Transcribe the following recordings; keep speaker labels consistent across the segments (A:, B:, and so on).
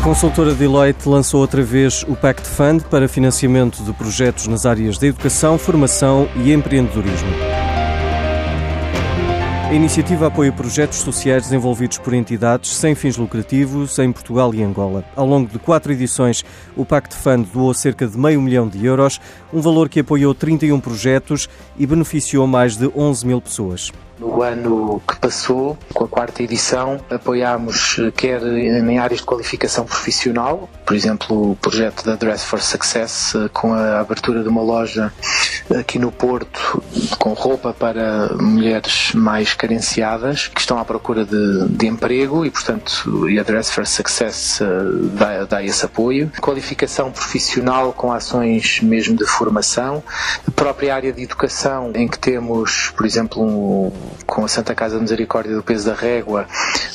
A: A consultora Deloitte lançou outra vez o Pact Fund para financiamento de projetos nas áreas da educação, formação e empreendedorismo. A iniciativa apoia projetos sociais desenvolvidos por entidades sem fins lucrativos em Portugal e Angola. Ao longo de quatro edições, o Pact Fund doou cerca de meio milhão de euros, um valor que apoiou 31 projetos e beneficiou mais de 11 mil pessoas.
B: No ano que passou, com a quarta edição, apoiámos quer em áreas de qualificação profissional, por exemplo, o projeto da Dress for Success, com a abertura de uma loja aqui no Porto com roupa para mulheres mais carenciadas que estão à procura de, de emprego e, portanto, a Dress for Success dá, dá esse apoio. Qualificação profissional com ações mesmo de formação. A própria área de educação, em que temos, por exemplo, um, com a Santa Casa de Misericórdia do Peso da Régua,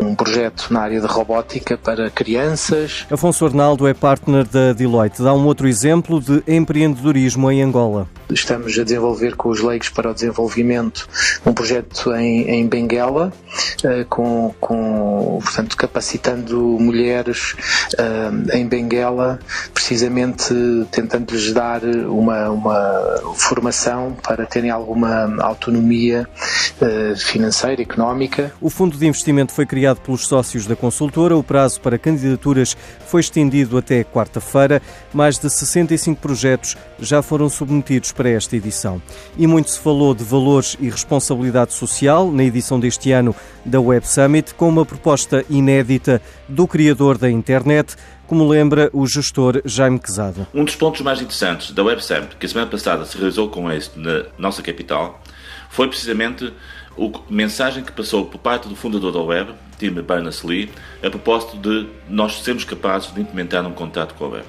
B: um projeto na área de robótica para crianças.
A: Afonso Arnaldo é partner da Deloitte. Dá um outro exemplo de empreendedorismo em Angola.
B: Estamos a desenvolver com os leigos para o desenvolvimento um projeto em, em Benguela, uh, com, com, portanto, capacitando mulheres uh, em Benguela, precisamente tentando-lhes dar uma, uma formação para terem alguma autonomia uh, financeira, económica.
A: O fundo de investimento foi criado pelos sócios da consultora. O prazo para candidaturas foi estendido até quarta-feira. Mais de 65 projetos já foram submetidos para esta edição. E muito se falou de valores e responsabilidade social na edição deste ano da Web Summit, com uma proposta inédita do criador da internet, como lembra o gestor Jaime Quezada.
C: Um dos pontos mais interessantes da Web Summit, que a semana passada se realizou com êxito na nossa capital, foi precisamente a mensagem que passou por parte do fundador da web, Tim Berners-Lee, a propósito de nós sermos capazes de implementar um contato com a web.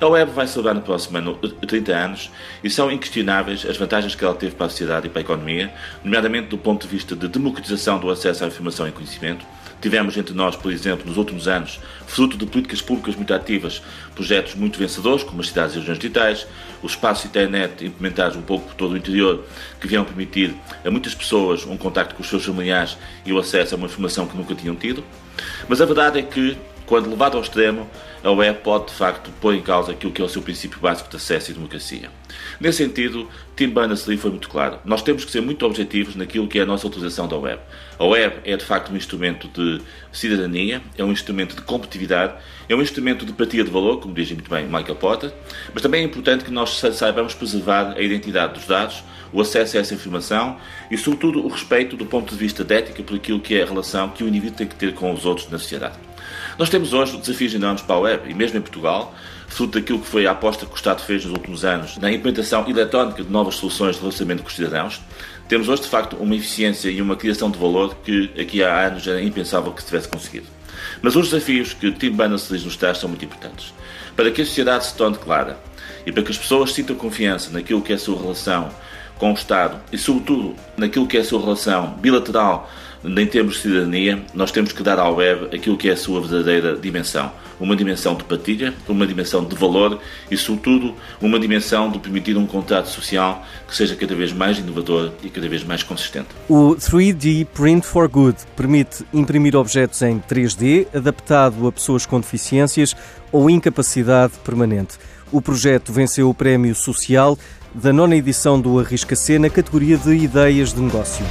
C: A web vai celebrar no próximo ano 30 anos e são inquestionáveis as vantagens que ela teve para a sociedade e para a economia, nomeadamente do ponto de vista de democratização do acesso à informação e conhecimento. Tivemos entre nós, por exemplo, nos últimos anos, fruto de políticas públicas muito ativas, projetos muito vencedores, como as cidades e regiões digitais, os espaços internet implementados um pouco por todo o interior, que vieram permitir a muitas pessoas um contacto com os seus familiares e o acesso a uma informação que nunca tinham tido. Mas a verdade é que quando levado ao extremo, a web pode de facto pôr em causa aquilo que é o seu princípio básico de acesso e democracia. Nesse sentido, Tim Berners-Lee foi muito claro. Nós temos que ser muito objetivos naquilo que é a nossa utilização da web. A web é de facto um instrumento de cidadania, é um instrumento de competitividade, é um instrumento de partilha de valor, como diz muito bem Michael Porter, mas também é importante que nós saibamos preservar a identidade dos dados, o acesso a essa informação e, sobretudo, o respeito do ponto de vista de ética por aquilo que é a relação que o indivíduo tem que ter com os outros na sociedade. Nós temos hoje desafios enormes para a web e mesmo em Portugal, fruto daquilo que foi a aposta que o Estado fez nos últimos anos na implementação eletrónica de novas soluções de relacionamento com os cidadãos, temos hoje de facto uma eficiência e uma criação de valor que aqui há anos era impensável que se tivesse conseguido. Mas os desafios que Tim Berners-Lee nos traz são muito importantes. Para que a sociedade se torne clara e para que as pessoas sintam confiança naquilo que é a sua relação com o Estado e, sobretudo, naquilo que é a sua relação bilateral em termos de cidadania, nós temos que dar à web aquilo que é a sua verdadeira dimensão. Uma dimensão de partilha, uma dimensão de valor e, sobretudo, uma dimensão de permitir um contrato social que seja cada vez mais inovador e cada vez mais consistente.
A: O 3D Print for Good permite imprimir objetos em 3D, adaptado a pessoas com deficiências ou incapacidade permanente. O projeto venceu o Prémio Social da nona edição do Arrisca-C na categoria de Ideias de Negócio.